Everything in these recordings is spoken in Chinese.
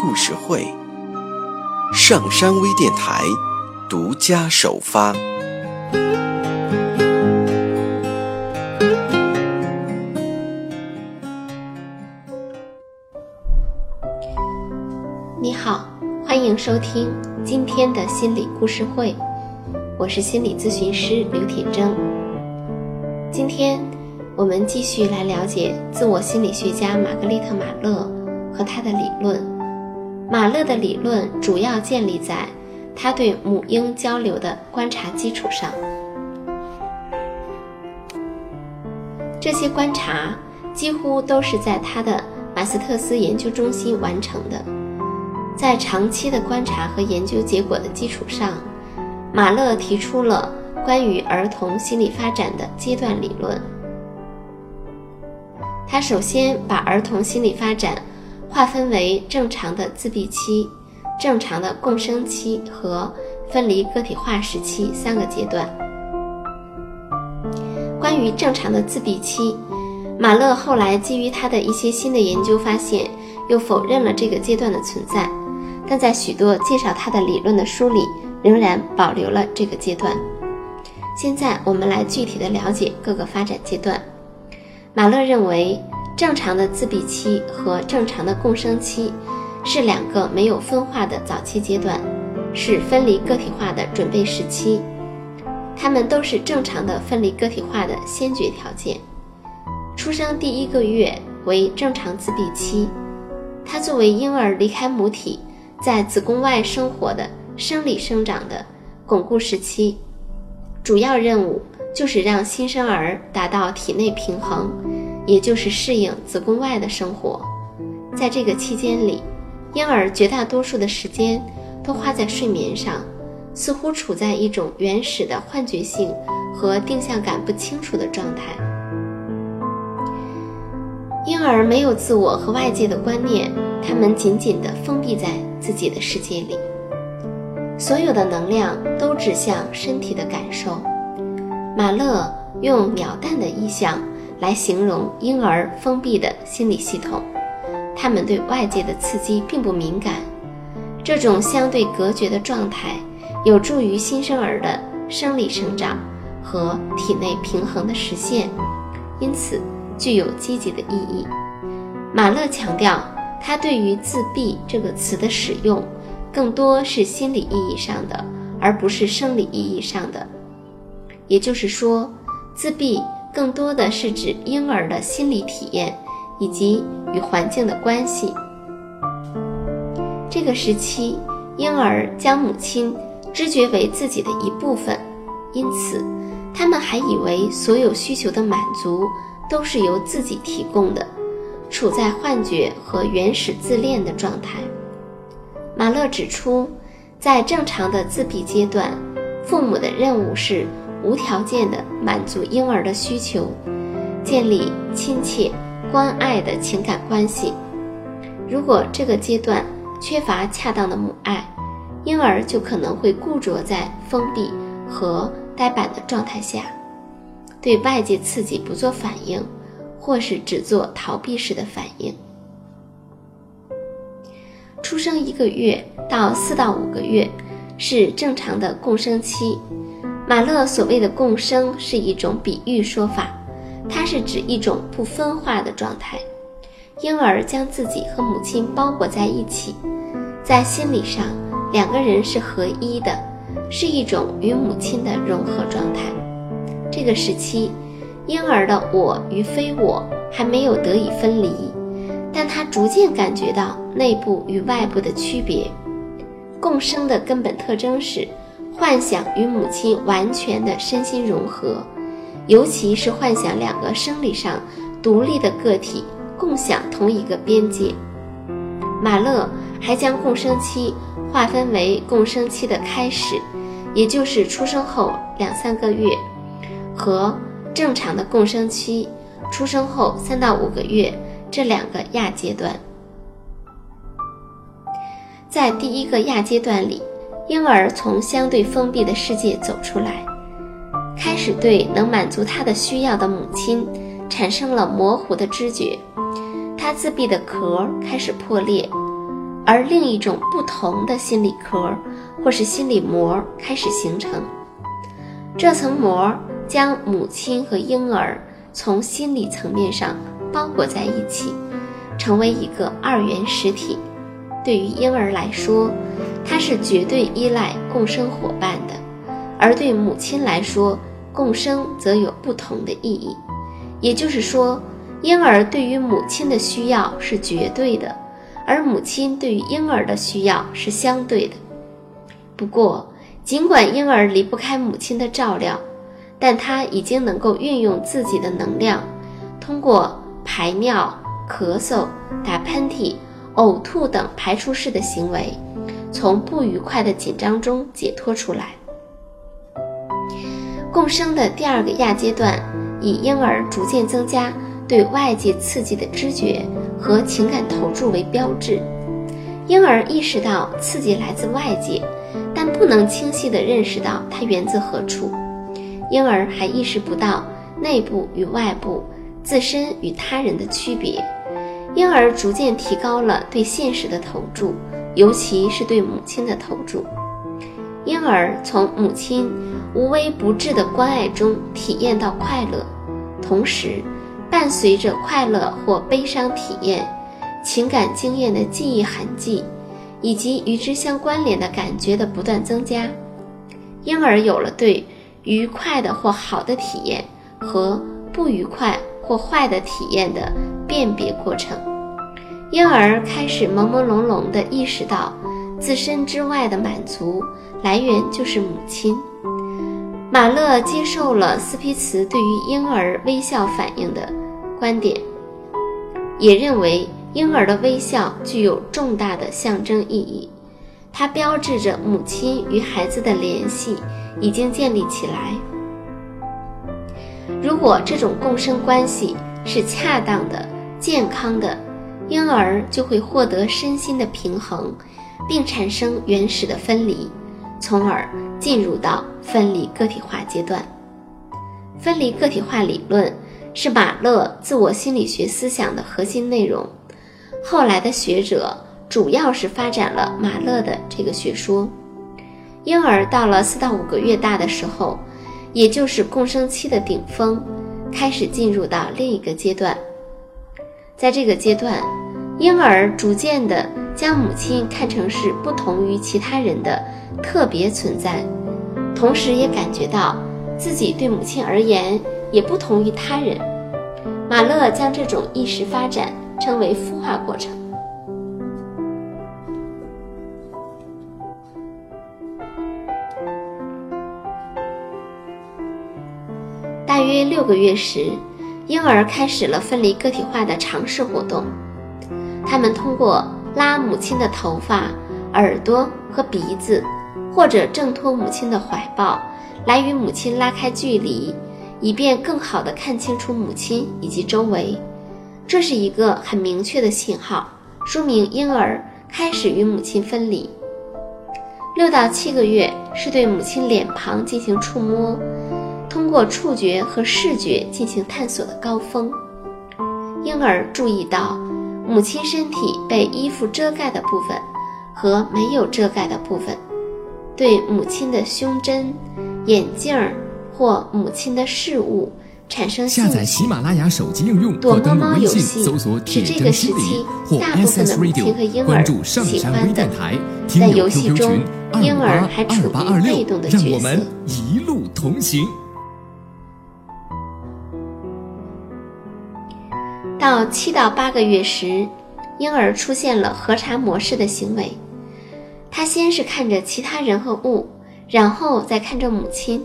故事会，上山微电台独家首发。你好，欢迎收听今天的心理故事会，我是心理咨询师刘铁铮。今天。我们继续来了解自我心理学家玛格丽特·马勒和他的理论。马勒的理论主要建立在他对母婴交流的观察基础上。这些观察几乎都是在他的马斯特斯研究中心完成的。在长期的观察和研究结果的基础上，马勒提出了关于儿童心理发展的阶段理论。他首先把儿童心理发展划分为正常的自闭期、正常的共生期和分离个体化时期三个阶段。关于正常的自闭期，马勒后来基于他的一些新的研究发现，又否认了这个阶段的存在，但在许多介绍他的理论的书里，仍然保留了这个阶段。现在我们来具体的了解各个发展阶段。马勒认为，正常的自闭期和正常的共生期是两个没有分化的早期阶段，是分离个体化的准备时期。它们都是正常的分离个体化的先决条件。出生第一个月为正常自闭期，它作为婴儿离开母体，在子宫外生活的生理生长的巩固时期，主要任务。就是让新生儿达到体内平衡，也就是适应子宫外的生活。在这个期间里，婴儿绝大多数的时间都花在睡眠上，似乎处在一种原始的幻觉性和定向感不清楚的状态。婴儿没有自我和外界的观念，他们紧紧地封闭在自己的世界里，所有的能量都指向身体的感受。马勒用鸟蛋的意象来形容婴儿封闭的心理系统，他们对外界的刺激并不敏感。这种相对隔绝的状态有助于新生儿的生理生长和体内平衡的实现，因此具有积极的意义。马勒强调，他对于“自闭”这个词的使用更多是心理意义上的，而不是生理意义上的。也就是说，自闭更多的是指婴儿的心理体验以及与环境的关系。这个时期，婴儿将母亲知觉为自己的一部分，因此，他们还以为所有需求的满足都是由自己提供的，处在幻觉和原始自恋的状态。马勒指出，在正常的自闭阶段，父母的任务是。无条件的满足婴儿的需求，建立亲切、关爱的情感关系。如果这个阶段缺乏恰当的母爱，婴儿就可能会固着在封闭和呆板的状态下，对外界刺激不做反应，或是只做逃避式的反应。出生一个月到四到五个月是正常的共生期。马勒所谓的共生是一种比喻说法，它是指一种不分化的状态。婴儿将自己和母亲包裹在一起，在心理上两个人是合一的，是一种与母亲的融合状态。这个时期，婴儿的我与非我还没有得以分离，但他逐渐感觉到内部与外部的区别。共生的根本特征是。幻想与母亲完全的身心融合，尤其是幻想两个生理上独立的个体共享同一个边界。马勒还将共生期划分为共生期的开始，也就是出生后两三个月，和正常的共生期，出生后三到五个月这两个亚阶段。在第一个亚阶段里，婴儿从相对封闭的世界走出来，开始对能满足他的需要的母亲产生了模糊的知觉，他自闭的壳开始破裂，而另一种不同的心理壳或是心理膜开始形成。这层膜将母亲和婴儿从心理层面上包裹在一起，成为一个二元实体。对于婴儿来说，他是绝对依赖共生伙伴的；而对母亲来说，共生则有不同的意义。也就是说，婴儿对于母亲的需要是绝对的，而母亲对于婴儿的需要是相对的。不过，尽管婴儿离不开母亲的照料，但他已经能够运用自己的能量，通过排尿、咳嗽、打喷嚏。呕吐等排出式的行为，从不愉快的紧张中解脱出来。共生的第二个亚阶段，以婴儿逐渐增加对外界刺激的知觉和情感投注为标志。婴儿意识到刺激来自外界，但不能清晰地认识到它源自何处。婴儿还意识不到内部与外部、自身与他人的区别。婴儿逐渐提高了对现实的投注，尤其是对母亲的投注。婴儿从母亲无微不至的关爱中体验到快乐，同时，伴随着快乐或悲伤体验、情感经验的记忆痕迹，以及与之相关联的感觉的不断增加，婴儿有了对愉快的或好的体验和不愉快或坏的体验的。辨别过程，婴儿开始朦朦胧胧地意识到，自身之外的满足来源就是母亲。马勒接受了斯皮茨对于婴儿微笑反应的观点，也认为婴儿的微笑具有重大的象征意义，它标志着母亲与孩子的联系已经建立起来。如果这种共生关系是恰当的。健康的婴儿就会获得身心的平衡，并产生原始的分离，从而进入到分离个体化阶段。分离个体化理论是马勒自我心理学思想的核心内容。后来的学者主要是发展了马勒的这个学说。婴儿到了四到五个月大的时候，也就是共生期的顶峰，开始进入到另一个阶段。在这个阶段，婴儿逐渐地将母亲看成是不同于其他人的特别存在，同时也感觉到自己对母亲而言也不同于他人。马勒将这种意识发展称为孵化过程。大约六个月时。婴儿开始了分离个体化的尝试活动，他们通过拉母亲的头发、耳朵和鼻子，或者挣脱母亲的怀抱，来与母亲拉开距离，以便更好地看清楚母亲以及周围。这是一个很明确的信号，说明婴儿开始与母亲分离。六到七个月是对母亲脸庞进行触摸。通过触觉和视觉进行探索的高峰，婴儿注意到母亲身体被衣服遮盖的部分和没有遮盖的部分，对母亲的胸针、眼镜或母亲的事物产生兴趣。下载喜马拉雅手机应用躲猫猫游戏搜索“铁真心理”或大部分的母亲和婴儿喜欢的。在游戏中，婴儿还处于被动的角色。让我们一路同行。到七到八个月时，婴儿出现了核查模式的行为。他先是看着其他人和物，然后再看着母亲，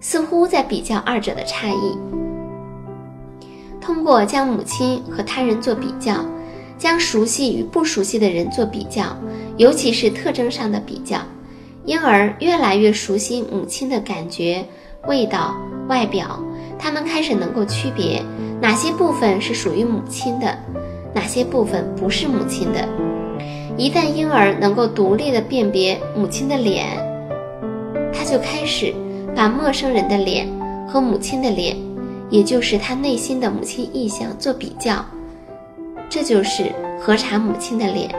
似乎在比较二者的差异。通过将母亲和他人做比较，将熟悉与不熟悉的人做比较，尤其是特征上的比较。婴儿越来越熟悉母亲的感觉、味道、外表，他们开始能够区别哪些部分是属于母亲的，哪些部分不是母亲的。一旦婴儿能够独立地辨别母亲的脸，他就开始把陌生人的脸和母亲的脸，也就是他内心的母亲意象做比较，这就是核查母亲的脸，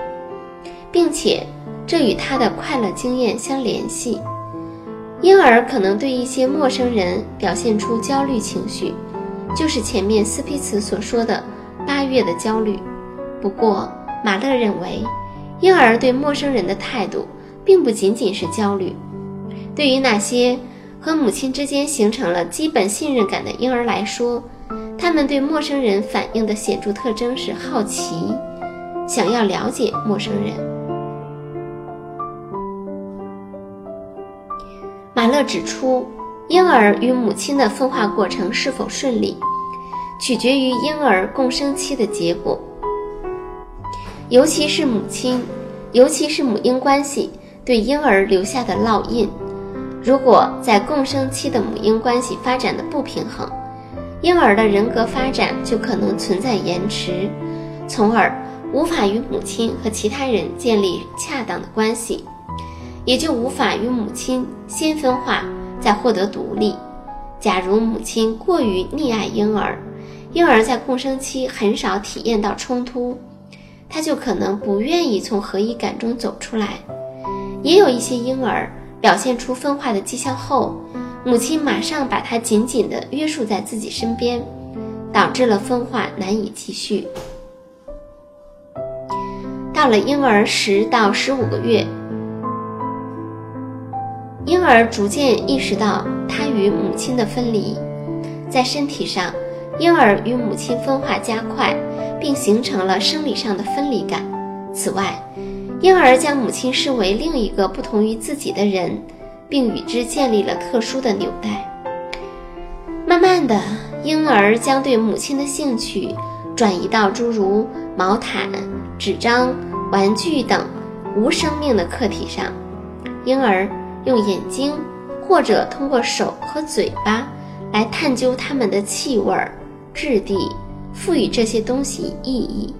并且。这与他的快乐经验相联系。婴儿可能对一些陌生人表现出焦虑情绪，就是前面斯皮茨所说的八月的焦虑。不过，马勒认为，婴儿对陌生人的态度并不仅仅是焦虑。对于那些和母亲之间形成了基本信任感的婴儿来说，他们对陌生人反应的显著特征是好奇，想要了解陌生人。马勒指出，婴儿与母亲的分化过程是否顺利，取决于婴儿共生期的结果，尤其是母亲，尤其是母婴关系对婴儿留下的烙印。如果在共生期的母婴关系发展的不平衡，婴儿的人格发展就可能存在延迟，从而无法与母亲和其他人建立恰当的关系。也就无法与母亲先分化，再获得独立。假如母亲过于溺爱婴儿，婴儿在共生期很少体验到冲突，他就可能不愿意从合一感中走出来。也有一些婴儿表现出分化的迹象后，母亲马上把他紧紧地约束在自己身边，导致了分化难以继续。到了婴儿十到十五个月。婴儿逐渐意识到他与母亲的分离，在身体上，婴儿与母亲分化加快，并形成了生理上的分离感。此外，婴儿将母亲视为另一个不同于自己的人，并与之建立了特殊的纽带。慢慢的，婴儿将对母亲的兴趣转移到诸如毛毯、纸张、玩具等无生命的客体上。婴儿。用眼睛，或者通过手和嘴巴来探究它们的气味、质地，赋予这些东西意义，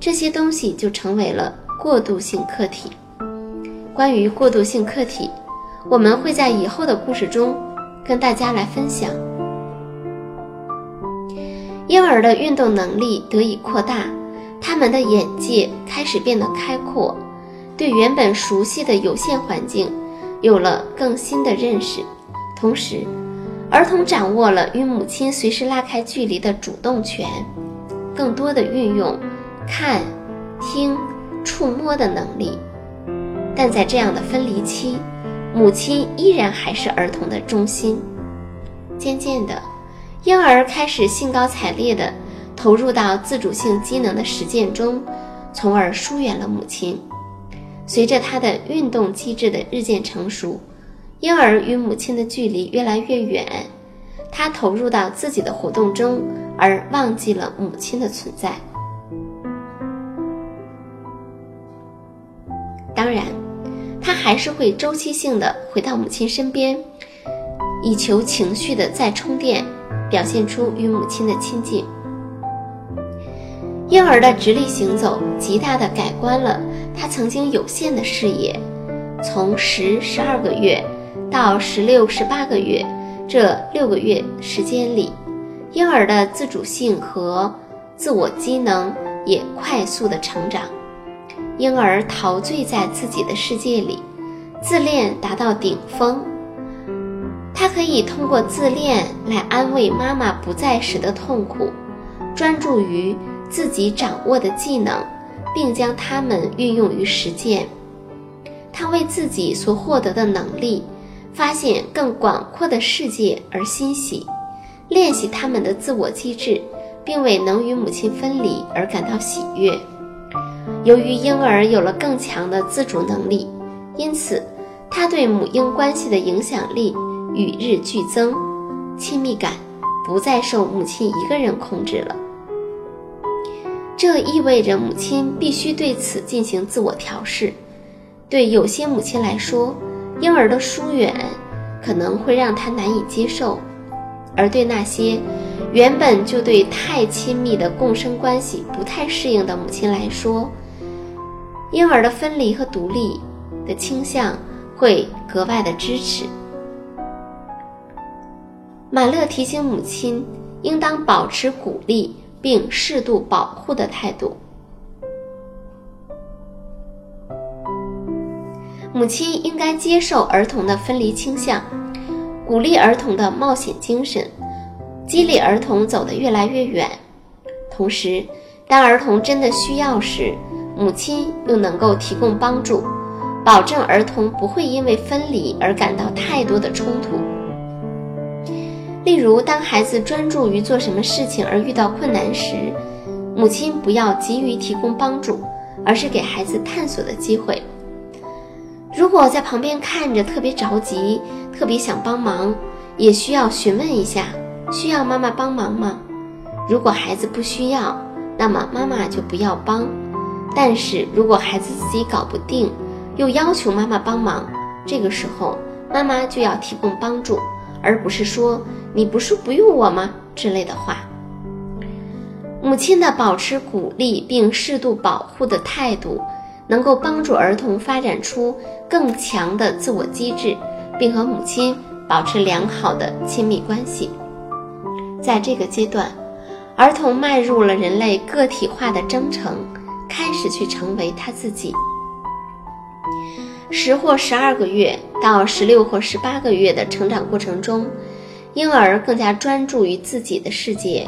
这些东西就成为了过渡性客体。关于过渡性客体，我们会在以后的故事中跟大家来分享。婴儿的运动能力得以扩大，他们的眼界开始变得开阔，对原本熟悉的有限环境。有了更新的认识，同时，儿童掌握了与母亲随时拉开距离的主动权，更多的运用看、听、触摸的能力。但在这样的分离期，母亲依然还是儿童的中心。渐渐的，婴儿开始兴高采烈地投入到自主性机能的实践中，从而疏远了母亲。随着他的运动机制的日渐成熟，婴儿与母亲的距离越来越远，他投入到自己的活动中，而忘记了母亲的存在。当然，他还是会周期性的回到母亲身边，以求情绪的再充电，表现出与母亲的亲近。婴儿的直立行走极大的改观了他曾经有限的视野。从十、十二个月到十六、十八个月这六个月时间里，婴儿的自主性和自我机能也快速的成长。婴儿陶醉在自己的世界里，自恋达到顶峰。他可以通过自恋来安慰妈妈不在时的痛苦，专注于。自己掌握的技能，并将它们运用于实践。他为自己所获得的能力，发现更广阔的世界而欣喜，练习他们的自我机制，并为能与母亲分离而感到喜悦。由于婴儿有了更强的自主能力，因此他对母婴关系的影响力与日俱增，亲密感不再受母亲一个人控制了。这意味着母亲必须对此进行自我调试。对有些母亲来说，婴儿的疏远可能会让她难以接受；而对那些原本就对太亲密的共生关系不太适应的母亲来说，婴儿的分离和独立的倾向会格外的支持。马勒提醒母亲，应当保持鼓励并适度保护的态度。母亲应该接受儿童的分离倾向，鼓励儿童的冒险精神，激励儿童走得越来越远。同时，当儿童真的需要时，母亲又能够提供帮助，保证儿童不会因为分离而感到太多的冲突。例如，当孩子专注于做什么事情而遇到困难时，母亲不要急于提供帮助，而是给孩子探索的机会。如果在旁边看着特别着急，特别想帮忙，也需要询问一下，需要妈妈帮忙吗？如果孩子不需要，那么妈妈就不要帮。但是如果孩子自己搞不定，又要求妈妈帮忙，这个时候妈妈就要提供帮助，而不是说“你不是不用我吗”之类的话。母亲的保持鼓励并适度保护的态度。能够帮助儿童发展出更强的自我机制，并和母亲保持良好的亲密关系。在这个阶段，儿童迈入了人类个体化的征程，开始去成为他自己。十或十二个月到十六或十八个月的成长过程中，婴儿更加专注于自己的世界，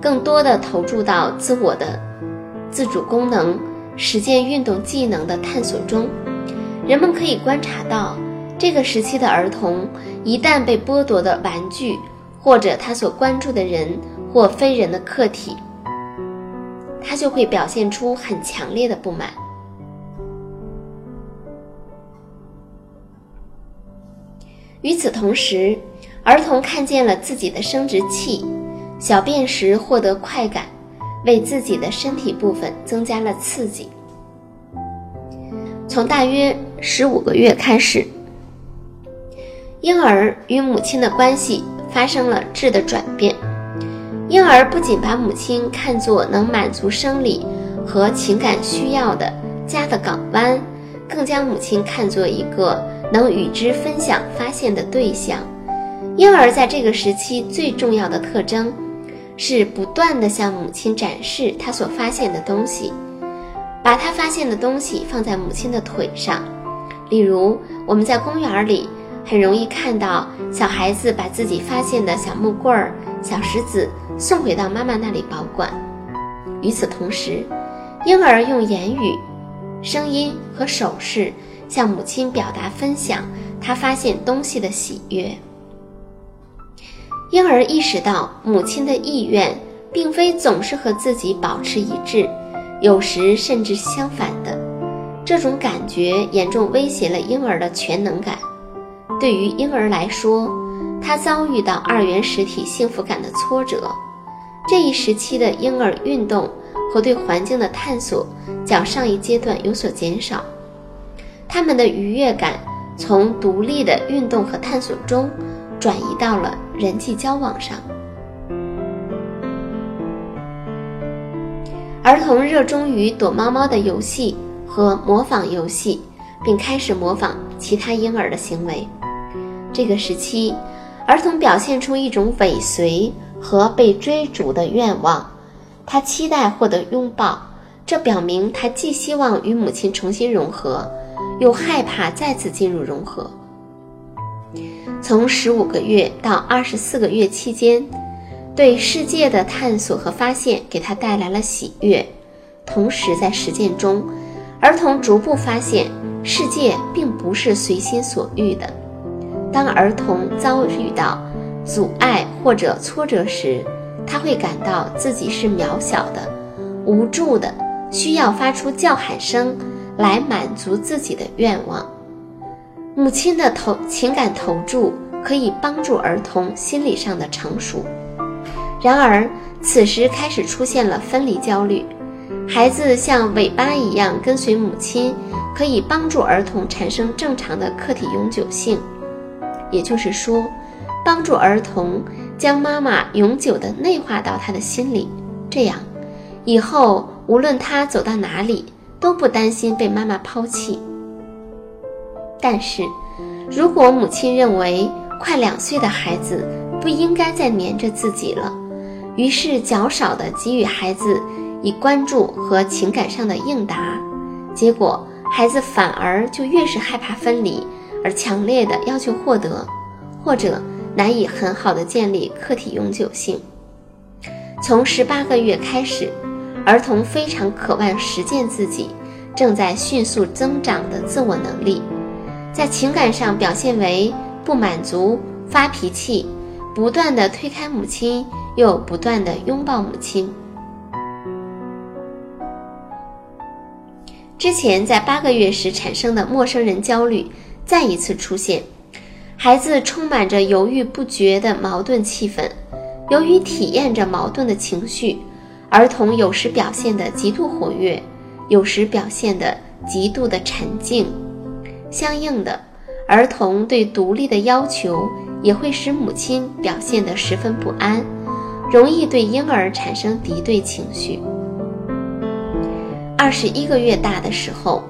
更多的投注到自我的自主功能。实践运动技能的探索中，人们可以观察到，这个时期的儿童一旦被剥夺的玩具，或者他所关注的人或非人的客体，他就会表现出很强烈的不满。与此同时，儿童看见了自己的生殖器，小便时获得快感。为自己的身体部分增加了刺激。从大约十五个月开始，婴儿与母亲的关系发生了质的转变。婴儿不仅把母亲看作能满足生理和情感需要的家的港湾，更将母亲看作一个能与之分享发现的对象。婴儿在这个时期最重要的特征。是不断地向母亲展示他所发现的东西，把他发现的东西放在母亲的腿上。例如，我们在公园里很容易看到小孩子把自己发现的小木棍、小石子送回到妈妈那里保管。与此同时，婴儿用言语、声音和手势向母亲表达分享他发现东西的喜悦。婴儿意识到母亲的意愿并非总是和自己保持一致，有时甚至相反的。这种感觉严重威胁了婴儿的全能感。对于婴儿来说，他遭遇到二元实体幸福感的挫折。这一时期的婴儿运动和对环境的探索较上一阶段有所减少，他们的愉悦感从独立的运动和探索中。转移到了人际交往上。儿童热衷于躲猫猫的游戏和模仿游戏，并开始模仿其他婴儿的行为。这个时期，儿童表现出一种尾随和被追逐的愿望。他期待获得拥抱，这表明他既希望与母亲重新融合，又害怕再次进入融合。从十五个月到二十四个月期间，对世界的探索和发现给他带来了喜悦。同时，在实践中，儿童逐步发现世界并不是随心所欲的。当儿童遭遇到阻碍或者挫折时，他会感到自己是渺小的、无助的，需要发出叫喊声来满足自己的愿望。母亲的投情感投注可以帮助儿童心理上的成熟，然而此时开始出现了分离焦虑，孩子像尾巴一样跟随母亲，可以帮助儿童产生正常的客体永久性，也就是说，帮助儿童将妈妈永久的内化到他的心里，这样，以后无论他走到哪里，都不担心被妈妈抛弃。但是，如果母亲认为快两岁的孩子不应该再黏着自己了，于是较少的给予孩子。以关注和情感上的应答，结果孩子反而就越是害怕分离，而强烈的要求获得，或者难以很好的建立客体永久性。从十八个月开始，儿童非常渴望实践自己正在迅速增长的自我能力，在情感上表现为不满足、发脾气、不断的推开母亲，又不断的拥抱母亲。之前在八个月时产生的陌生人焦虑再一次出现，孩子充满着犹豫不决的矛盾气氛。由于体验着矛盾的情绪，儿童有时表现得极度活跃，有时表现得极度的沉静。相应的，儿童对独立的要求也会使母亲表现得十分不安，容易对婴儿产生敌对情绪。二十一个月大的时候，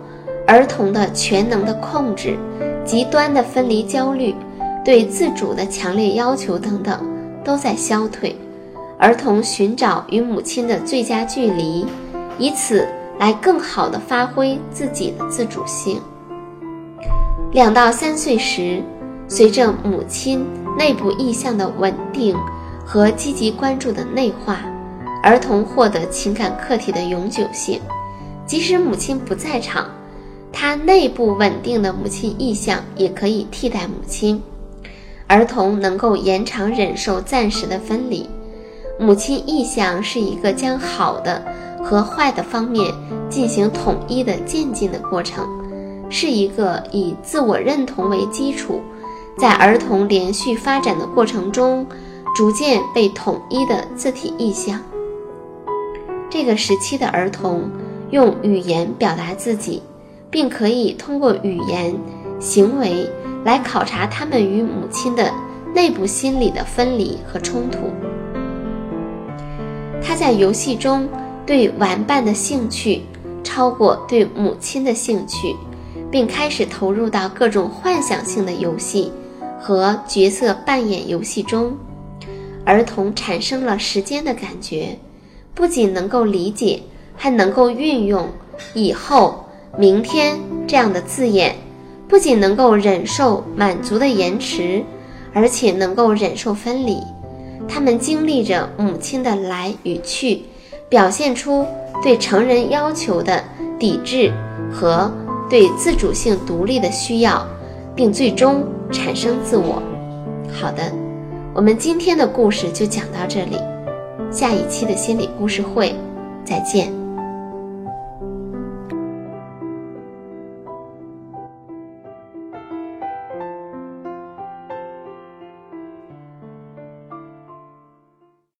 儿童的全能的控制、极端的分离焦虑、对自主的强烈要求等等，都在消退。儿童寻找与母亲的最佳距离，以此来更好地发挥自己的自主性。两到三岁时，随着母亲内部意向的稳定和积极关注的内化，儿童获得情感客体的永久性。即使母亲不在场，他内部稳定的母亲意向也可以替代母亲。儿童能够延长忍受暂时的分离。母亲意向是一个将好的和坏的方面进行统一的渐进的过程，是一个以自我认同为基础，在儿童连续发展的过程中逐渐被统一的字体意向。这个时期的儿童。用语言表达自己，并可以通过语言、行为来考察他们与母亲的内部心理的分离和冲突。他在游戏中对玩伴的兴趣超过对母亲的兴趣，并开始投入到各种幻想性的游戏和角色扮演游戏中。儿童产生了时间的感觉，不仅能够理解。还能够运用“以后”“明天”这样的字眼，不仅能够忍受满足的延迟，而且能够忍受分离。他们经历着母亲的来与去，表现出对成人要求的抵制和对自主性独立的需要，并最终产生自我。好的，我们今天的故事就讲到这里，下一期的心理故事会，再见。